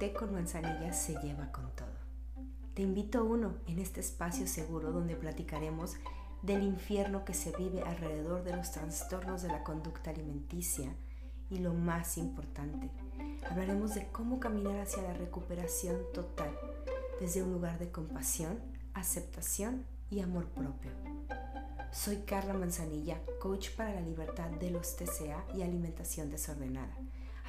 té con manzanilla se lleva con todo. Te invito a uno en este espacio seguro donde platicaremos del infierno que se vive alrededor de los trastornos de la conducta alimenticia y lo más importante, hablaremos de cómo caminar hacia la recuperación total desde un lugar de compasión, aceptación y amor propio. Soy Carla Manzanilla, coach para la libertad de los TCA y alimentación desordenada,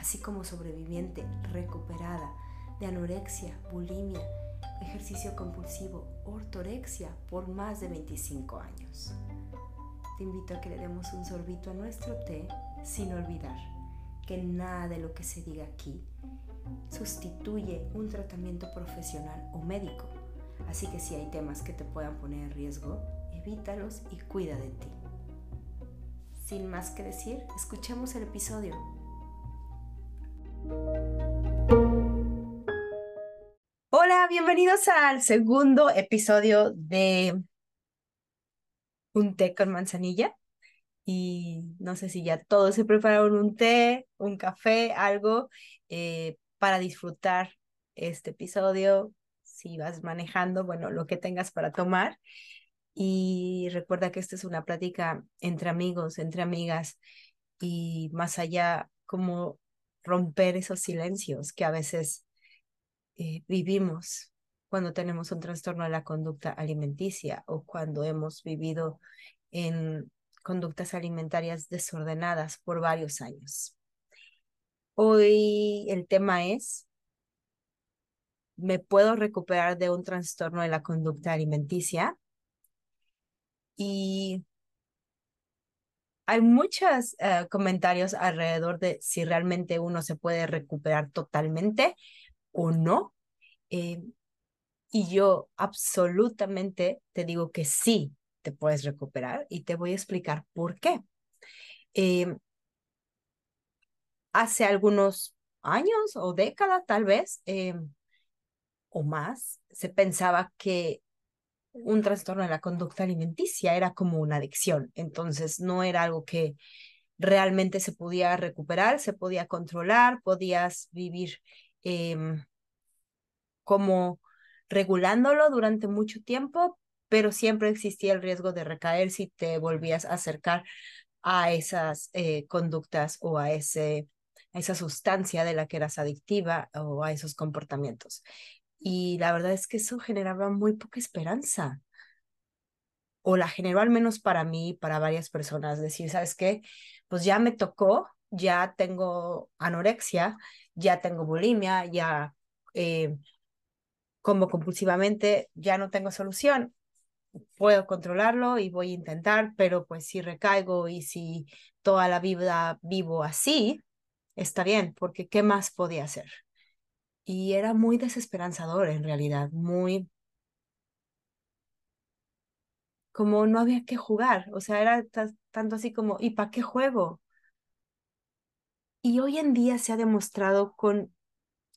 así como sobreviviente recuperada de anorexia, bulimia, ejercicio compulsivo, ortorexia por más de 25 años. Te invito a que le demos un sorbito a nuestro té sin olvidar que nada de lo que se diga aquí sustituye un tratamiento profesional o médico. Así que si hay temas que te puedan poner en riesgo, evítalos y cuida de ti. Sin más que decir, escuchemos el episodio. Hola, bienvenidos al segundo episodio de Un té con manzanilla. Y no sé si ya todos se prepararon un té, un café, algo eh, para disfrutar este episodio. Si vas manejando, bueno, lo que tengas para tomar. Y recuerda que esta es una plática entre amigos, entre amigas y más allá, como romper esos silencios que a veces eh, vivimos cuando tenemos un trastorno de la conducta alimenticia o cuando hemos vivido en conductas alimentarias desordenadas por varios años. Hoy el tema es, ¿me puedo recuperar de un trastorno de la conducta alimenticia? Y hay muchos eh, comentarios alrededor de si realmente uno se puede recuperar totalmente o no. Eh, y yo absolutamente te digo que sí te puedes recuperar y te voy a explicar por qué. Eh, hace algunos años o décadas tal vez, o más, se pensaba que un trastorno de la conducta alimenticia, era como una adicción, entonces no era algo que realmente se podía recuperar, se podía controlar, podías vivir em, como regulándolo durante mucho tiempo, pero siempre existía el riesgo de recaer si te volvías a acercar a esas eh, conductas o a, ese, a esa sustancia de la que eras adictiva o a esos comportamientos. Y la verdad es que eso generaba muy poca esperanza. O la generó al menos para mí, para varias personas. Decir, ¿sabes qué? Pues ya me tocó, ya tengo anorexia, ya tengo bulimia, ya eh, como compulsivamente, ya no tengo solución. Puedo controlarlo y voy a intentar, pero pues si recaigo y si toda la vida vivo así, está bien, porque ¿qué más podía hacer? Y era muy desesperanzador en realidad, muy como no había que jugar, o sea, era tanto así como, ¿y para qué juego? Y hoy en día se ha demostrado con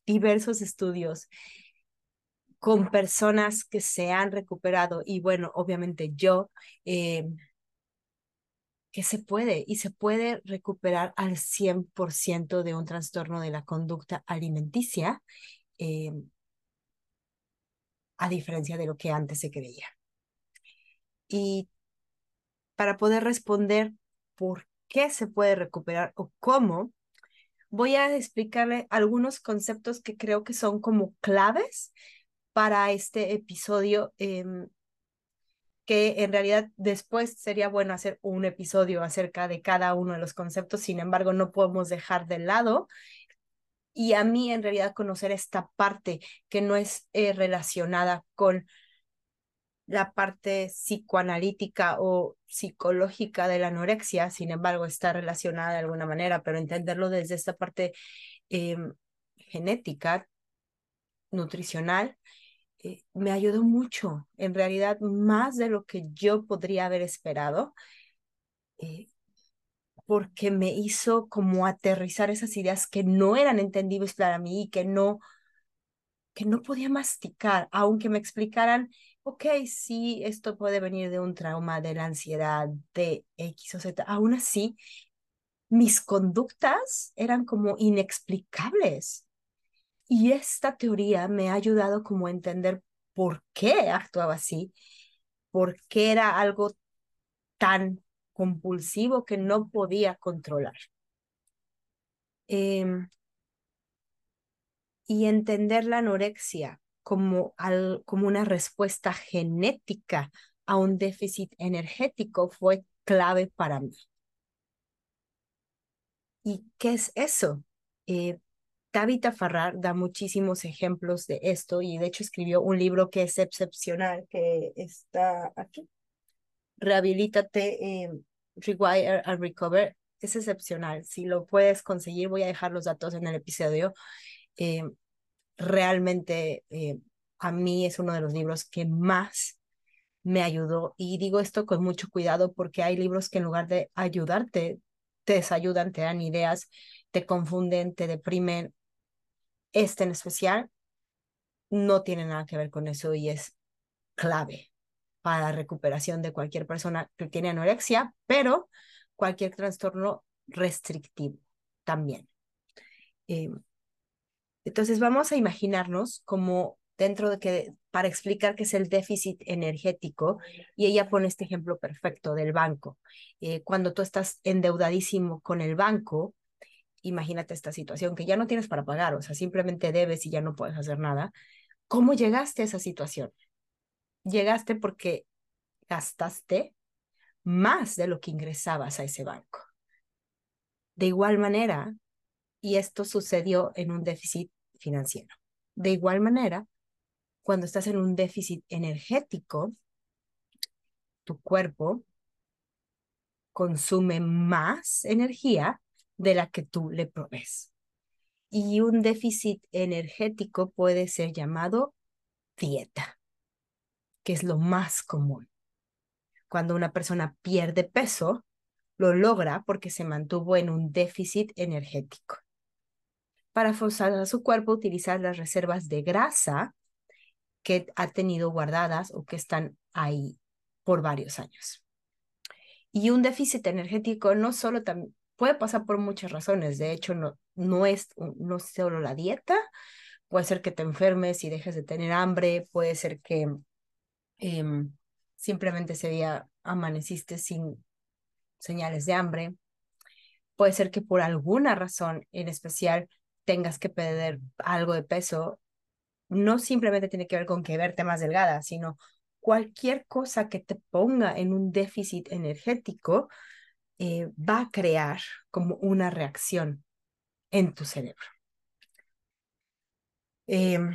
diversos estudios, con personas que se han recuperado, y bueno, obviamente yo, eh, que se puede y se puede recuperar al 100% de un trastorno de la conducta alimenticia, eh, a diferencia de lo que antes se creía. Y para poder responder por qué se puede recuperar o cómo, voy a explicarle algunos conceptos que creo que son como claves para este episodio em, que en realidad después sería bueno hacer un episodio acerca de cada uno de los conceptos, sin embargo no podemos dejar de lado. Y a mí en realidad conocer esta parte que no es eh, relacionada con la parte psicoanalítica o psicológica de la anorexia, sin embargo está relacionada de alguna manera, pero entenderlo desde esta parte em, genética, nutricional, eh, me ayudó mucho, en realidad más de lo que yo podría haber esperado, eh, porque me hizo como aterrizar esas ideas que no eran entendibles para mí y que no, que no podía masticar, aunque me explicaran, ok, sí, esto puede venir de un trauma, de la ansiedad, de X o Z, aún así, mis conductas eran como inexplicables. y esta teoría me ha ayudado como a entender por qué actuaba así, por qué era algo tan compulsivo que no podía controlar. Em, y entender la anorexia como, al, como una respuesta genética a un déficit energético fue clave para mí. ¿Y qué es eso? Eh, Tabitha Farrar da muchísimos ejemplos de esto y de hecho escribió un libro que es excepcional, que está aquí. Rehabilítate, eh, Rewire and Recover. Es excepcional. Si lo puedes conseguir, voy a dejar los datos en el episodio. Eh, realmente eh, a mí es uno de los libros que más me ayudó. Y digo esto con mucho cuidado porque hay libros que en lugar de ayudarte, te desayudan, te dan ideas, te confunden, te deprimen. Este en especial no tiene nada que ver con eso y es clave para la recuperación de cualquier persona que tiene anorexia, pero cualquier trastorno restrictivo también. Eh, entonces vamos a imaginarnos como dentro de que, para explicar qué es el déficit energético, y ella pone este ejemplo perfecto del banco. Eh, cuando tú estás endeudadísimo con el banco, imagínate esta situación que ya no tienes para pagar, o sea, simplemente debes y ya no puedes hacer nada. ¿Cómo llegaste a esa situación? Llegaste porque gastaste más de lo que ingresabas a ese banco. De igual manera, y esto sucedió en un déficit financiero. De igual manera, cuando estás en un déficit energético, tu cuerpo consume más energía de la que tú le provees. Y un déficit energético puede ser llamado dieta, que es lo más común. Cuando una persona pierde peso, lo logra porque se mantuvo en un déficit energético para forzar a su cuerpo a utilizar las reservas de grasa que ha tenido guardadas o que están ahí por varios años. Y un déficit energético no solo puede pasar por muchas razones, de hecho no, no es no solo la dieta, puede ser que te enfermes y dejes de tener hambre, puede ser que em, simplemente ese día amaneciste sin señales de hambre, puede ser que por alguna razón en especial tengas que perder algo de peso, no simplemente tiene que ver con que verte más delgada, sino cualquier cosa que te ponga en un déficit energético eh, va a crear como una reacción en tu cerebro. Em,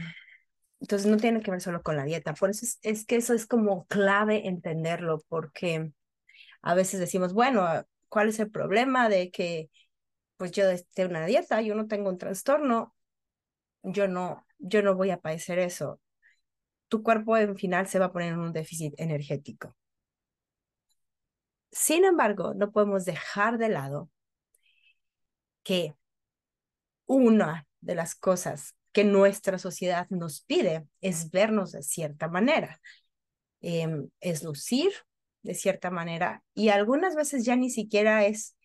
entonces no tiene que ver solo con la dieta, por eso es, que eso es como clave entenderlo, porque a veces decimos, bueno, ¿cuál es el problema de que pues yo esté una dieta, yo no tengo un trastorno, yo no, yo no voy a padecer eso. Tu cuerpo en final se va a poner en un déficit energético. Sin embargo, no podemos dejar de lado que una de las cosas que nuestra sociedad nos pide es vernos de cierta manera, em, es lucir de cierta manera y algunas veces ya ni siquiera es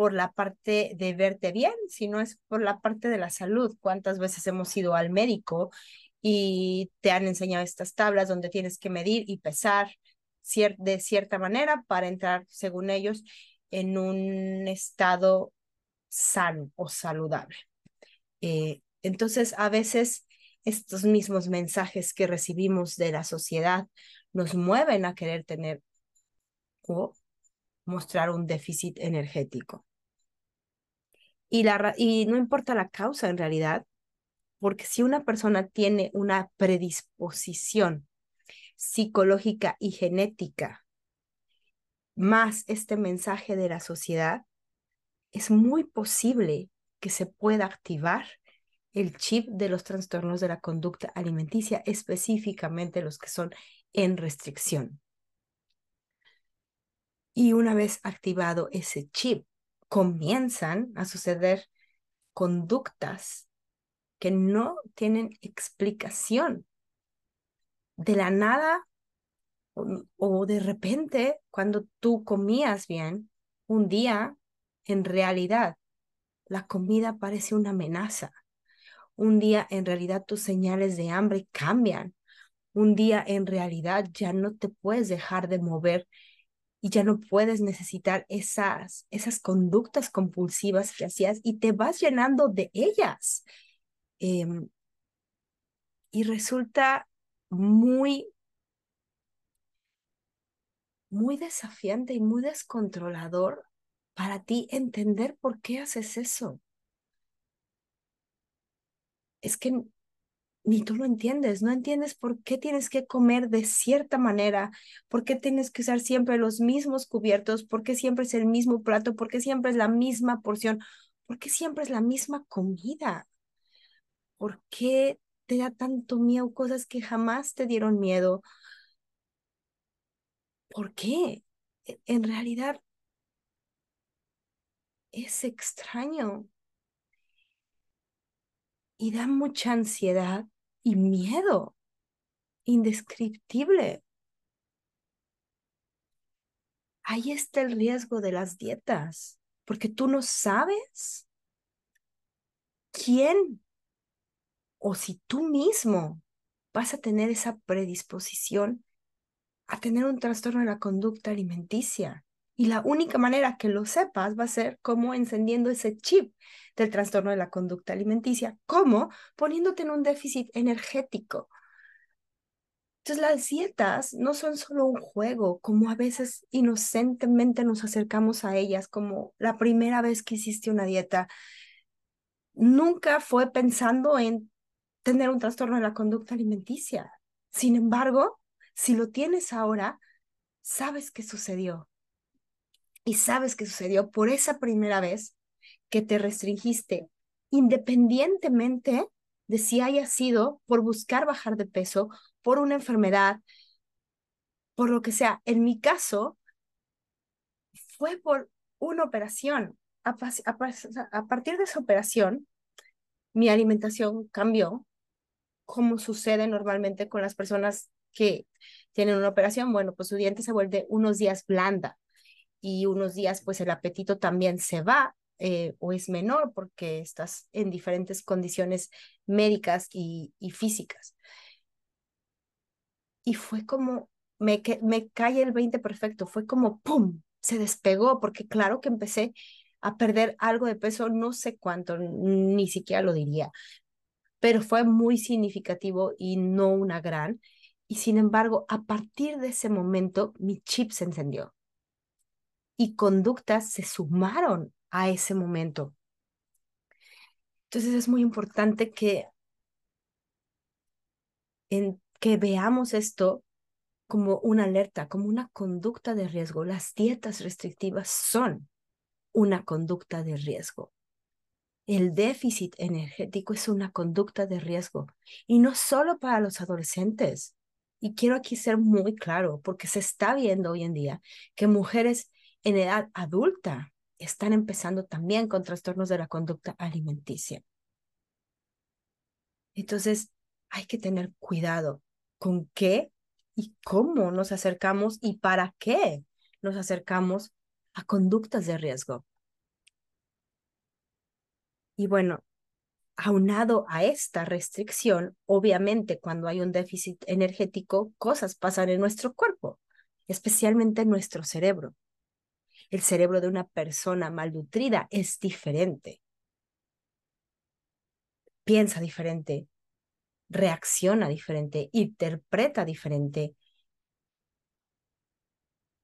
por la parte de verte bien, sino es por la parte de la salud. ¿Cuántas veces hemos ido al médico y te han enseñado estas tablas donde tienes que medir y pesar de cierta manera para entrar, según ellos, en un estado sano o saludable? Eh, entonces, a veces estos mismos mensajes que recibimos de la sociedad nos mueven a querer tener o mostrar un déficit energético. Y, la, y no importa la causa en realidad, porque si una persona tiene una predisposición psicológica y genética, más este mensaje de la sociedad, es muy posible que se pueda activar el chip de los trastornos de la conducta alimenticia, específicamente los que son en restricción. Y una vez activado ese chip, comienzan a suceder conductas que no tienen explicación. De la nada o, de repente, cuando tú comías bien, un día, en realidad, la comida parece una amenaza. Un día en realidad tus señales de hambre cambian. Un día en realidad ya no te puedes dejar de mover y ya no puedes necesitar esas, esas conductas compulsivas que hacías y te vas llenando de ellas. Em, y resulta muy, muy desafiante y muy descontrolador para ti entender por qué haces eso. Es que ni tú lo entiendes, no entiendes por qué tienes que comer de cierta manera, por qué tienes que usar siempre los mismos cubiertos, por qué siempre es el mismo plato, por qué siempre es la misma porción, por qué siempre es la misma comida, por qué te da tanto miedo cosas que jamás te dieron miedo. ¿Por qué? E, en realidad es extraño y da mucha ansiedad y miedo indescriptible. Ahí está el riesgo de las dietas, porque tú no sabes quién o si tú mismo vas a tener esa predisposición a tener un trastorno de la conducta alimenticia. Y la única manera que lo sepas va a ser como encendiendo ese chip del trastorno de la conducta alimenticia, como poniéndote en un déficit energético. Entonces las dietas no son solo un juego, como a veces inocentemente nos acercamos a ellas, como la primera vez que hiciste una dieta. Nunca fue pensando en tener un trastorno de la conducta alimenticia. Sin embargo, si lo tienes ahora, sabes qué sucedió y sabes que sucedió por esa primera vez que te restringiste, independientemente de si haya sido por buscar bajar de peso, por una enfermedad, por lo que sea. En mi caso, fue por una operación. A, a, partir de esa operación, mi alimentación cambió, como sucede normalmente con las personas que tienen una operación. Bueno, pues su diente se vuelve unos días blanda y unos días pues el apetito también se va eh, o es menor porque estás en diferentes condiciones médicas y, físicas. Y fue como, me, me cae el 20 perfecto, fue como, ¡pum!, se despegó porque claro que empecé a perder algo de peso, no sé cuánto, ni siquiera lo diría, pero fue muy significativo y no una gran. Y sin embargo, a partir de ese momento, mi chip se encendió y conductas se sumaron a ese momento. Entonces es muy importante que, en, que veamos esto como una alerta, como una conducta de riesgo. Las dietas restrictivas son una conducta de riesgo. El déficit energético es una conducta de riesgo y no solo para los adolescentes. Y quiero aquí ser muy claro, porque se está viendo hoy en día que mujeres en edad adulta están empezando también con trastornos de la conducta alimenticia. Entonces, hay que tener cuidado con qué y cómo nos acercamos y para qué nos acercamos a conductas de riesgo. Y bueno, aunado a esta restricción, obviamente cuando hay un déficit energético, cosas pasan en nuestro cuerpo, especialmente en nuestro cerebro el cerebro de una persona malnutrida es diferente. Piensa diferente, reacciona diferente, interpreta diferente.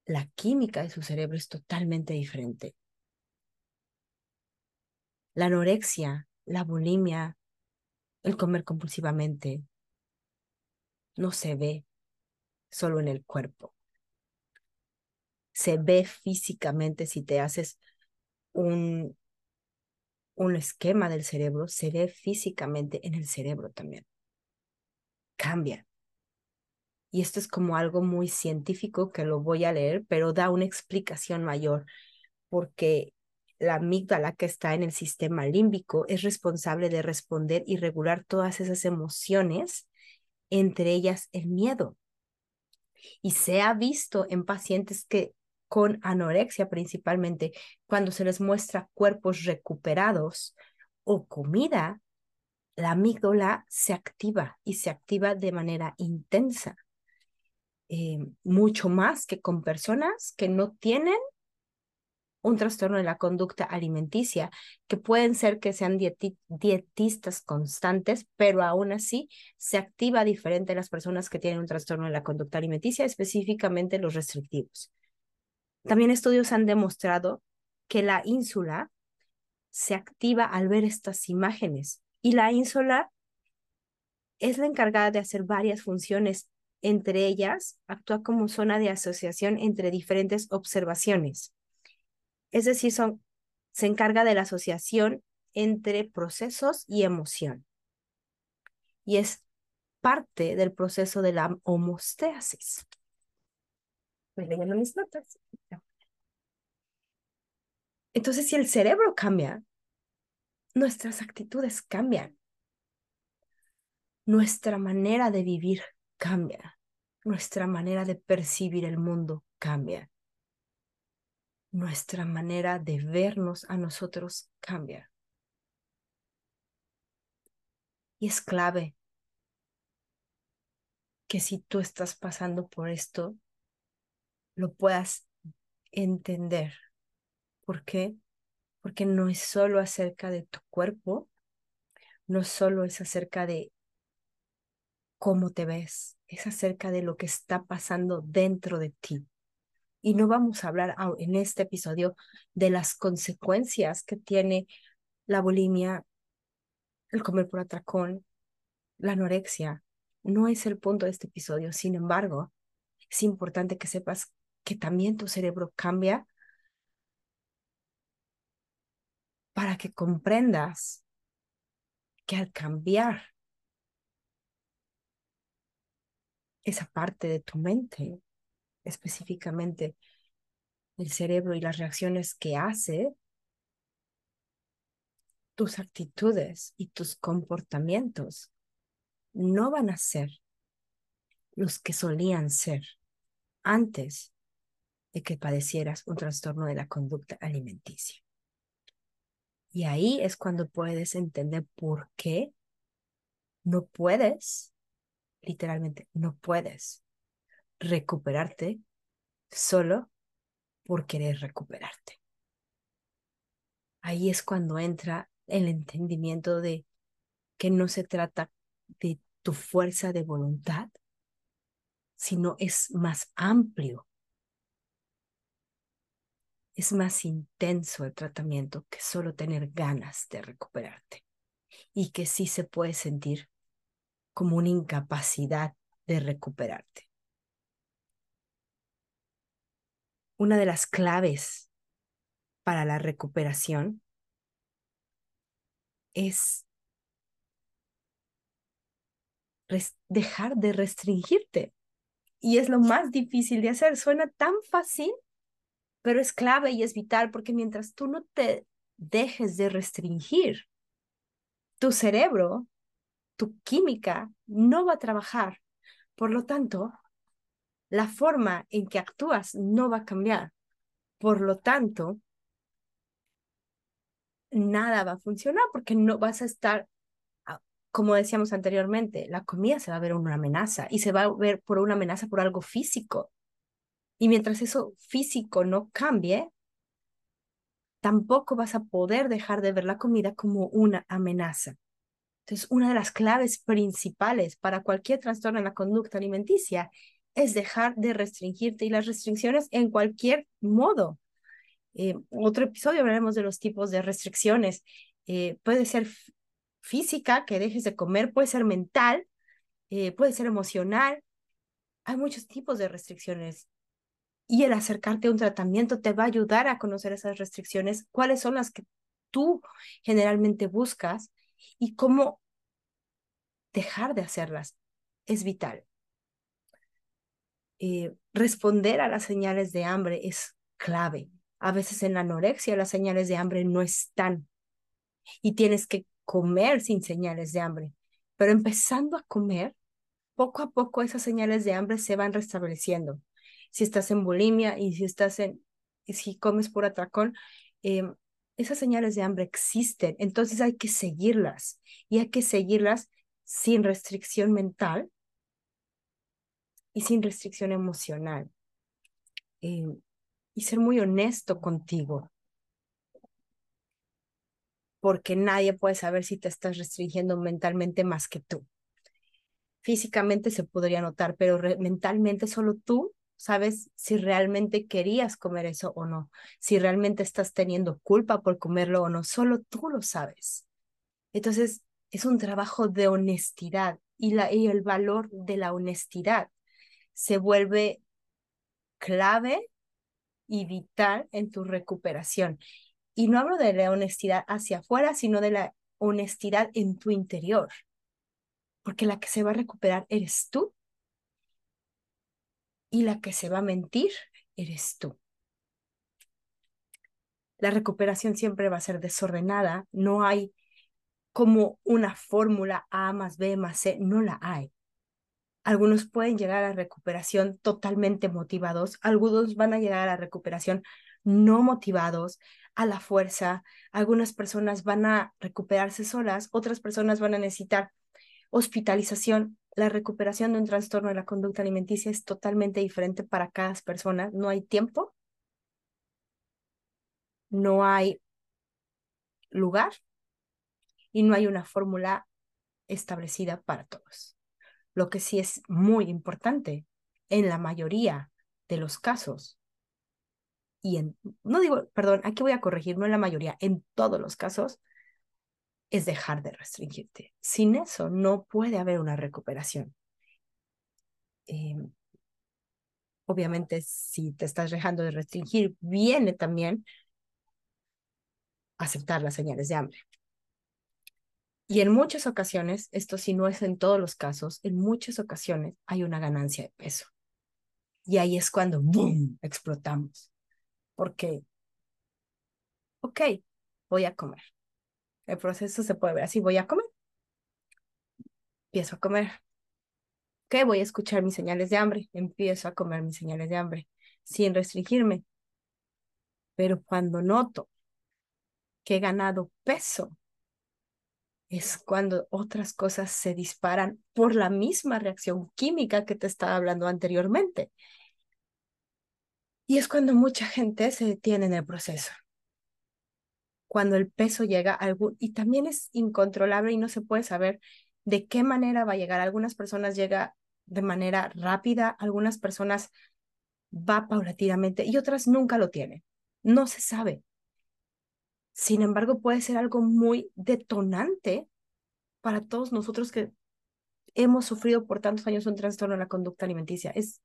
La química de su cerebro es totalmente diferente. La anorexia, la bulimia, el comer compulsivamente, no se ve solo en el cuerpo se ve físicamente si te haces un, un esquema del cerebro, se ve físicamente en el cerebro también. Cambia. Y esto es como algo muy científico que lo voy a leer, pero da una explicación mayor, porque la amígdala que está en el sistema límbico es responsable de responder y regular todas esas emociones, entre ellas el miedo. Y se ha visto en pacientes que con anorexia principalmente, cuando se les muestra cuerpos recuperados o comida, la amígdala se activa y se activa de manera intensa, eh, mucho más que con personas que no tienen un trastorno de la conducta alimenticia, que pueden ser que sean dietistas constantes, pero aún así se activa diferente en las personas que tienen un trastorno de la conducta alimenticia, específicamente los restrictivos. También estudios han demostrado que la ínsula se activa al ver estas imágenes y la ínsula es la encargada de hacer varias funciones. Entre ellas, actúa como zona de asociación entre diferentes observaciones. Es decir, se encarga de la asociación entre procesos y emoción. Y es parte del proceso de la homosteasis. mis notas. Entonces, si el cerebro cambia, nuestras actitudes cambian. Nuestra manera de vivir cambia. Nuestra manera de percibir el mundo cambia. Nuestra manera de vernos a nosotros cambia. Y es clave que si tú estás pasando por esto, lo puedas entender. ¿Por qué? porque no es solo acerca de tu cuerpo, no solo es acerca de cómo te ves, es acerca de lo que está pasando dentro de ti. Y no vamos a hablar en este episodio de las consecuencias que tiene la bulimia, el comer por atracón, la anorexia. No es el punto de este episodio. Sin embargo, es importante que sepas que también tu cerebro cambia para que comprendas que al cambiar esa parte de tu mente, específicamente el cerebro y las reacciones que hace, tus actitudes y tus comportamientos no van a ser los que solían ser antes de que padecieras un trastorno de la conducta alimenticia. Y ahí es cuando puedes entender por qué no puedes, literalmente, no puedes recuperarte solo por querer recuperarte. Ahí es cuando entra el entendimiento de que no se trata de tu fuerza de voluntad, sino es más amplio es más intenso el tratamiento que solo tener ganas de recuperarte y que sí se puede sentir como una incapacidad de recuperarte. Una de las claves para la recuperación es dejar de restringirte. Y es lo más difícil de hacer. Suena tan fácil, pero es clave y es vital porque mientras tú no te dejes de restringir, tu cerebro, tu química no va a trabajar. Por lo tanto, la forma en que actúas no va a cambiar. Por lo tanto, nada va a funcionar porque no vas a estar, ah, como decíamos anteriormente, la comida se va a ver una amenaza y se va a ver por una amenaza por algo físico. Y mientras eso físico no cambie, tampoco vas a poder dejar de ver la comida como una amenaza. Entonces, una de las claves principales para cualquier trastorno en la conducta alimenticia es dejar de restringirte y las restricciones en cualquier modo. Eh, otro episodio hablaremos de los tipos de restricciones. Eh, puede ser física, que dejes de comer, puede ser mental, eh, puede ser emocional. Hay muchos tipos de restricciones y el acercarte a un tratamiento te va a ayudar a conocer esas restricciones, cuáles son las que tú generalmente buscas y cómo dejar de hacerlas. Es vital. Eh, responder a las señales de hambre es clave. A veces en la anorexia las señales de hambre no están y tienes que comer sin señales de hambre. Pero empezando a comer, poco a poco esas señales de hambre se van restableciendo si estás en bulimia y si estás en, si comes por atracón, em, esas señales de hambre existen, entonces hay que seguirlas y hay que seguirlas sin restricción mental y sin restricción emocional. Eh, y ser muy honesto contigo. Porque nadie puede saber si te estás restringiendo mentalmente más que tú. Físicamente se podría notar, pero mentalmente solo tú sabes si realmente querías comer eso o no, si realmente estás teniendo culpa por comerlo o no, solo tú lo sabes. Entonces, es un trabajo de honestidad y, la, y el valor de la honestidad se vuelve clave y vital en tu recuperación. Y no hablo de la honestidad hacia afuera, sino de la honestidad en tu interior, porque la que se va a recuperar eres tú y la que se va a mentir eres tú. La recuperación siempre va a ser desordenada, no hay como una fórmula A más B más C, no la hay. Algunos pueden llegar a la recuperación totalmente motivados, algunos van a llegar a la recuperación no motivados, a la fuerza, algunas personas van a recuperarse solas, otras personas van a necesitar hospitalización. La recuperación de un trastorno de la conducta alimenticia es totalmente diferente para cada persona. No hay tiempo, no hay lugar y no hay una fórmula establecida para todos. Lo que sí es muy importante en la mayoría de los casos, y en, no digo, perdón, aquí voy a corregir, no en la mayoría, en todos los casos, es dejar de restringirte. Sin eso no puede haber una recuperación. Em, obviamente, si te estás dejando de restringir, viene también aceptar las señales de hambre. Y en muchas ocasiones, esto si no es en todos los casos, en muchas ocasiones hay una ganancia de peso. Y ahí es cuando, ¡boom!, explotamos. Porque, ok, voy a comer. El proceso se puede ver así, voy a comer. Empiezo a comer. Ok, voy a escuchar mis señales de hambre. Empiezo a comer mis señales de hambre sin restringirme. Pero cuando noto que he ganado peso, es cuando otras cosas se disparan por la misma reacción química que te estaba hablando anteriormente. Y es cuando mucha gente se detiene en el proceso. Cuando el peso llega algún, y también es incontrolable y no se puede saber de qué manera va a llegar. Algunas personas llega de manera rápida, algunas personas va paulatinamente y otras nunca lo tienen. No se sabe. Sin embargo, puede ser algo muy detonante para todos nosotros que hemos sufrido por tantos años un trastorno en la conducta alimenticia. Es,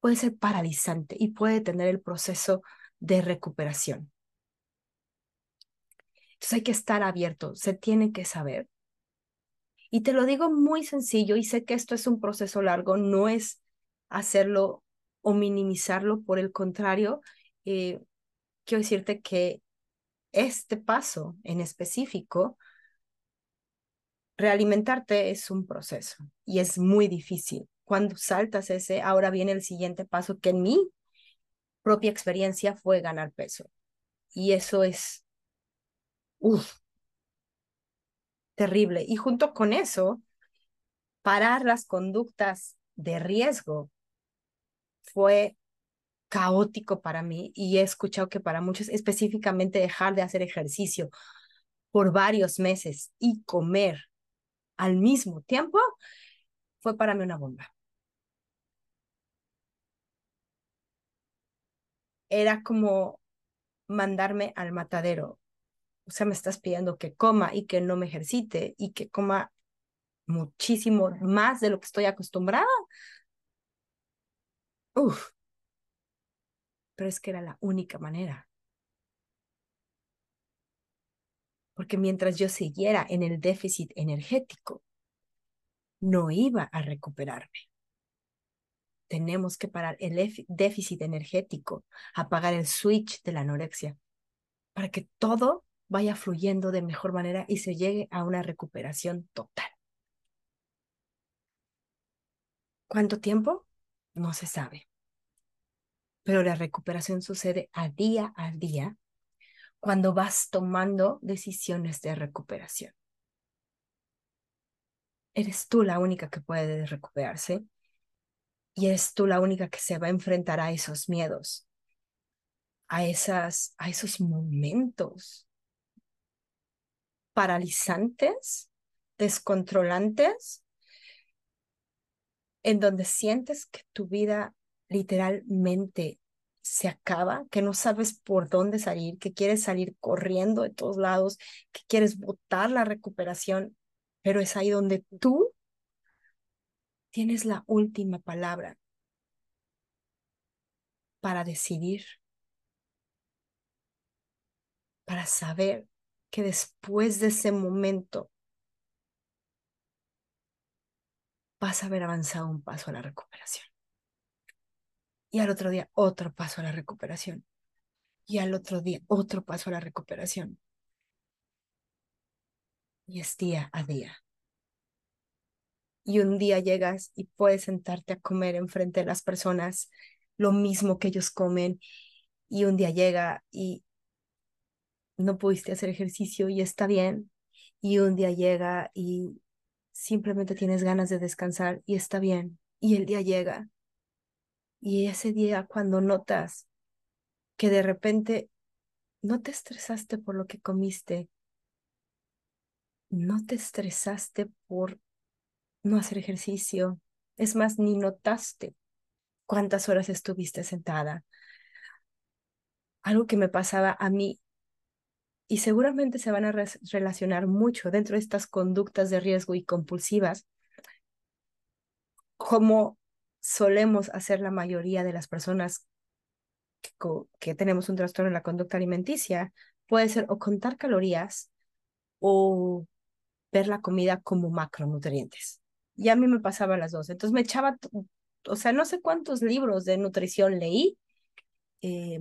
puede ser paralizante y puede detener el proceso de recuperación. Entonces hay que estar abierto, se tiene que saber. Y te lo digo muy sencillo y sé que esto es un proceso largo, no es hacerlo o minimizarlo, por el contrario, eh, quiero decirte que este paso en específico, realimentarte es un proceso y es muy difícil. Cuando saltas ese, ahora viene el siguiente paso que en mi propia experiencia fue ganar peso. Y eso es, uff, terrible. Y junto con eso, parar las conductas de riesgo fue caótico para mí y he escuchado que para muchos específicamente dejar de hacer ejercicio por varios meses y comer al mismo tiempo fue para mí una bomba. Era como mandarme al matadero. O sea, me estás pidiendo que coma y que no me ejercite y que coma muchísimo más de lo que estoy acostumbrada. Uf, pero es que era la única manera. Porque mientras yo siguiera en el déficit energético, no iba a recuperarme. Tenemos que parar el déficit energético, apagar el switch de la anorexia, para que todo vaya fluyendo de mejor manera y se llegue a una recuperación total. ¿Cuánto tiempo? No se sabe pero la recuperación sucede a día a día cuando vas tomando decisiones de recuperación. Eres tú la única que puede recuperarse y eres tú la única que se va a enfrentar a esos miedos, a, esas, a esos momentos paralizantes, descontrolantes, en donde sientes que tu vida literalmente se acaba, que no sabes por dónde salir, que quieres salir corriendo de todos lados, que quieres botar la recuperación, pero es ahí donde tú tienes la última palabra para decidir, para saber que después de ese momento vas a haber avanzado un paso a la recuperación. Y al otro día otro paso a la recuperación. Y al otro día otro paso a la recuperación. Y es día a día. Y un día llegas y puedes sentarte a comer enfrente de las personas lo mismo que ellos comen. Y un día llega y no pudiste hacer ejercicio y está bien. Y un día llega y simplemente tienes ganas de descansar y está bien. Y el día llega. Y ese día cuando notas que de repente no te estresaste por lo que comiste, no te estresaste por no hacer ejercicio, es más, ni notaste cuántas horas estuviste sentada. Algo que me pasaba a mí y seguramente se van a relacionar mucho dentro de estas conductas de riesgo y compulsivas, como solemos hacer la mayoría de las personas que, tenemos un trastorno en la conducta alimenticia, puede ser o contar calorías o ver la comida como macronutrientes. Y a mí me pasaba las dos. Entonces me echaba, o sea, no sé cuántos libros de nutrición leí, eh,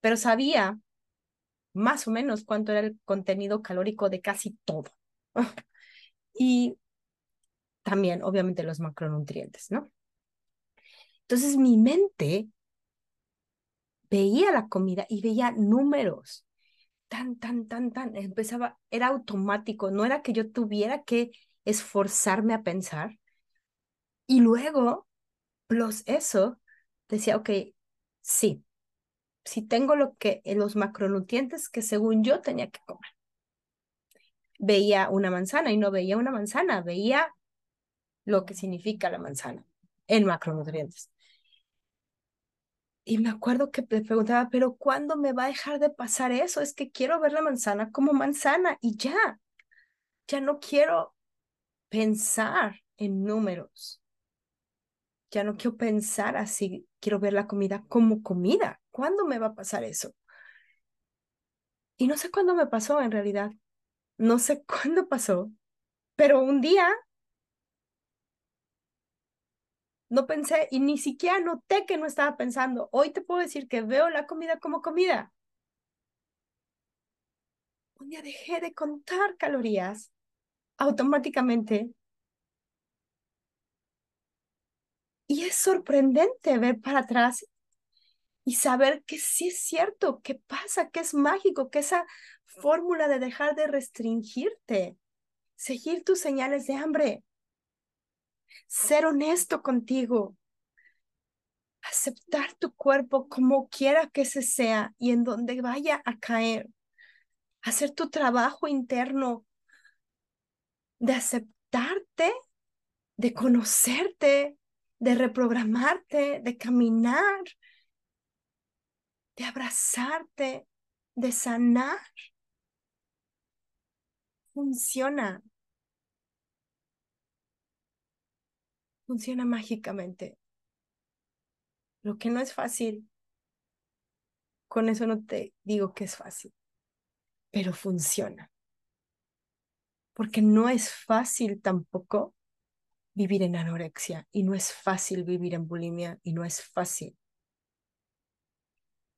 pero sabía más o menos cuánto era el contenido calórico de casi todo. y también, obviamente, los macronutrientes, ¿no? Entonces mi mente veía la comida y veía números. Tan, tan, tan, tan. Empezaba, era automático, no era que yo tuviera que esforzarme a pensar. Y luego, plus eso, decía, ok, sí, si tengo lo que, eh, los macronutrientes que según yo tenía que comer. Veía una manzana y no veía una manzana, veía lo que significa la manzana en macronutrientes. Y me acuerdo que le preguntaba, pero ¿cuándo me va a dejar de pasar eso? Es que quiero ver la manzana como manzana y ya, ya no quiero pensar en números. Ya no quiero pensar así, quiero ver la comida como comida. ¿Cuándo me va a pasar eso? Y no sé cuándo me pasó en realidad. No sé cuándo pasó, pero un día no pensé y ni siquiera noté que no estaba pensando. Hoy te puedo decir que veo la comida como comida. Un día dejé de contar calorías automáticamente. Y es sorprendente ver para atrás y saber que sí es cierto, que pasa, que es mágico, que esa fórmula de dejar de restringirte, seguir tus señales de hambre, ser honesto contigo, aceptar tu cuerpo como quiera que se sea y en donde vaya a caer, hacer tu trabajo interno de aceptarte, de conocerte, de reprogramarte, de caminar de abrazarte, de sanar. Funciona. Funciona mágicamente. Lo que no es fácil, con eso no te digo que es fácil, pero funciona. Porque no es fácil tampoco vivir en anorexia y no es fácil vivir en bulimia y no es fácil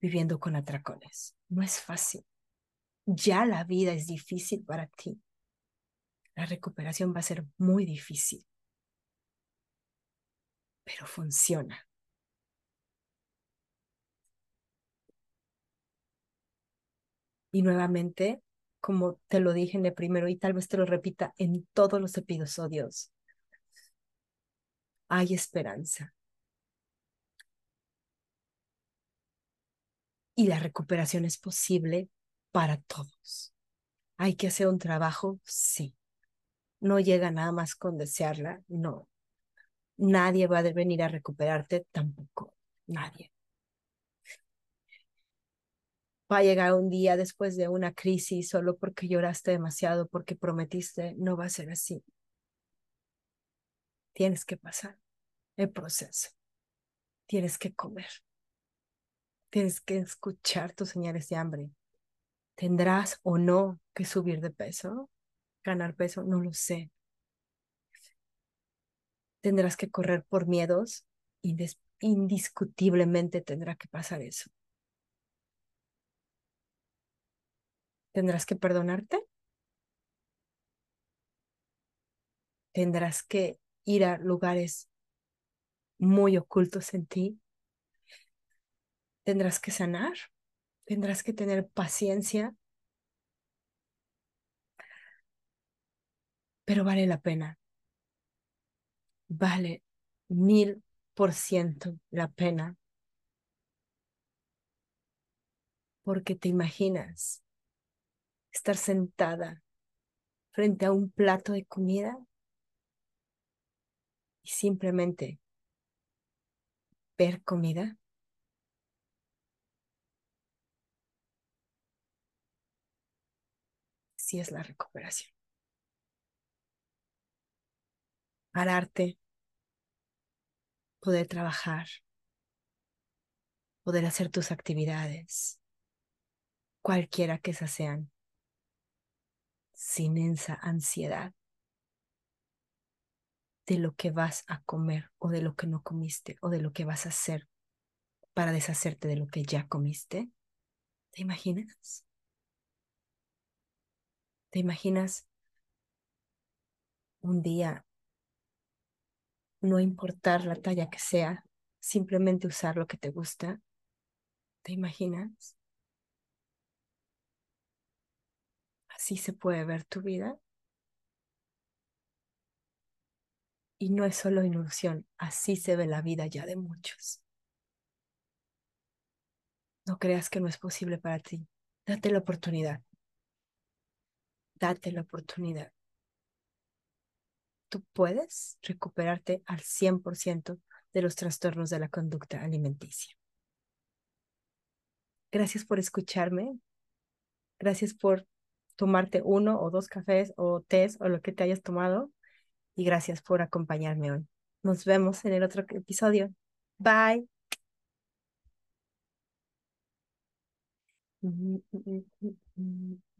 viviendo con atracones. No es fácil. Ya la vida es difícil para ti. La recuperación va a ser muy difícil. Pero funciona. Y nuevamente, como te lo dije en el primero y tal vez te lo repita en todos los episodios, hay esperanza. Y la recuperación es posible para todos. Hay que hacer un trabajo, sí. No llega nada más con desearla, no. Nadie va a venir a recuperarte tampoco, nadie. Va a llegar un día después de una crisis solo porque lloraste demasiado, porque prometiste, no va a ser así. Tienes que pasar el proceso. Tienes que comer. Tienes que escuchar tus señales de hambre. ¿Tendrás o no que subir de peso? ¿Ganar peso? No lo sé. ¿Tendrás que correr por miedos? Indiscutiblemente tendrá que pasar eso. ¿Tendrás que perdonarte? ¿Tendrás que ir a lugares muy ocultos en ti. Tendrás que sanar, tendrás que tener paciencia, pero vale la pena. Vale mil por ciento la pena. Porque te imaginas estar sentada frente a un plato de comida y simplemente ver comida. Sí es la recuperación. Pararte, poder trabajar, poder hacer tus actividades, cualquiera que esas sean, sin esa ansiedad de lo que vas a comer o de lo que no comiste o de lo que vas a hacer para deshacerte de lo que ya comiste? ¿Te imaginas? ¿Te imaginas un día no importar la talla que sea, simplemente usar lo que te gusta? ¿Te imaginas? Así se puede ver tu vida. Y no es solo ilusión, así se ve la vida ya de muchos. No creas que no es posible para ti. Date la oportunidad. Date la oportunidad. Tú puedes recuperarte al 100% de los trastornos de la conducta alimenticia. Gracias por escucharme. Gracias por tomarte uno o dos cafés o tés o lo que te hayas tomado y gracias por acompañarme hoy. Nos vemos en el otro episodio. Bye.